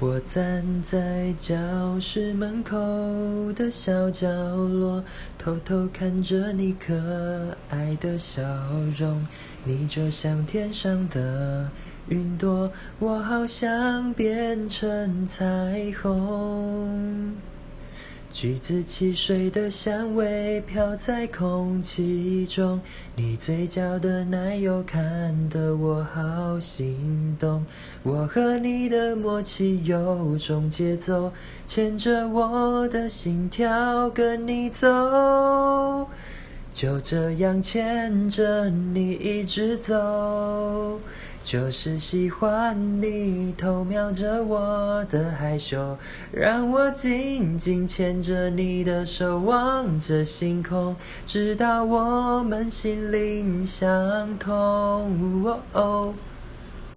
我站在教室门口的小角落，偷偷看着你可爱的笑容。你就像天上的云朵，我好想变成彩虹。橘子汽水的香味飘在空气中，你嘴角的奶油看得我好心动。我和你的默契有种节奏，牵着我的心跳跟你走，就这样牵着你一直走。就是喜欢你偷瞄着我的害羞，让我紧紧牵着你的手，望着星空，直到我们心灵相通。哦哦